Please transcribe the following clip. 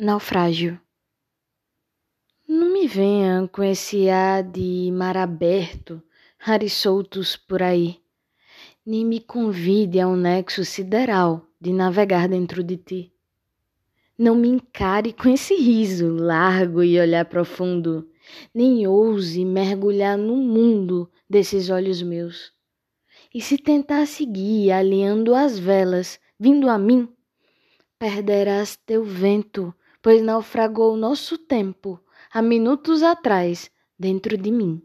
Naufrágio. Não me venha com esse ar de mar aberto, ares soltos por aí, nem me convide a um nexo sideral de navegar dentro de ti. Não me encare com esse riso largo e olhar profundo, nem ouse mergulhar no mundo desses olhos meus. E se tentar seguir alinhando as velas, vindo a mim, perderás teu vento pois naufragou nosso tempo há minutos atrás dentro de mim.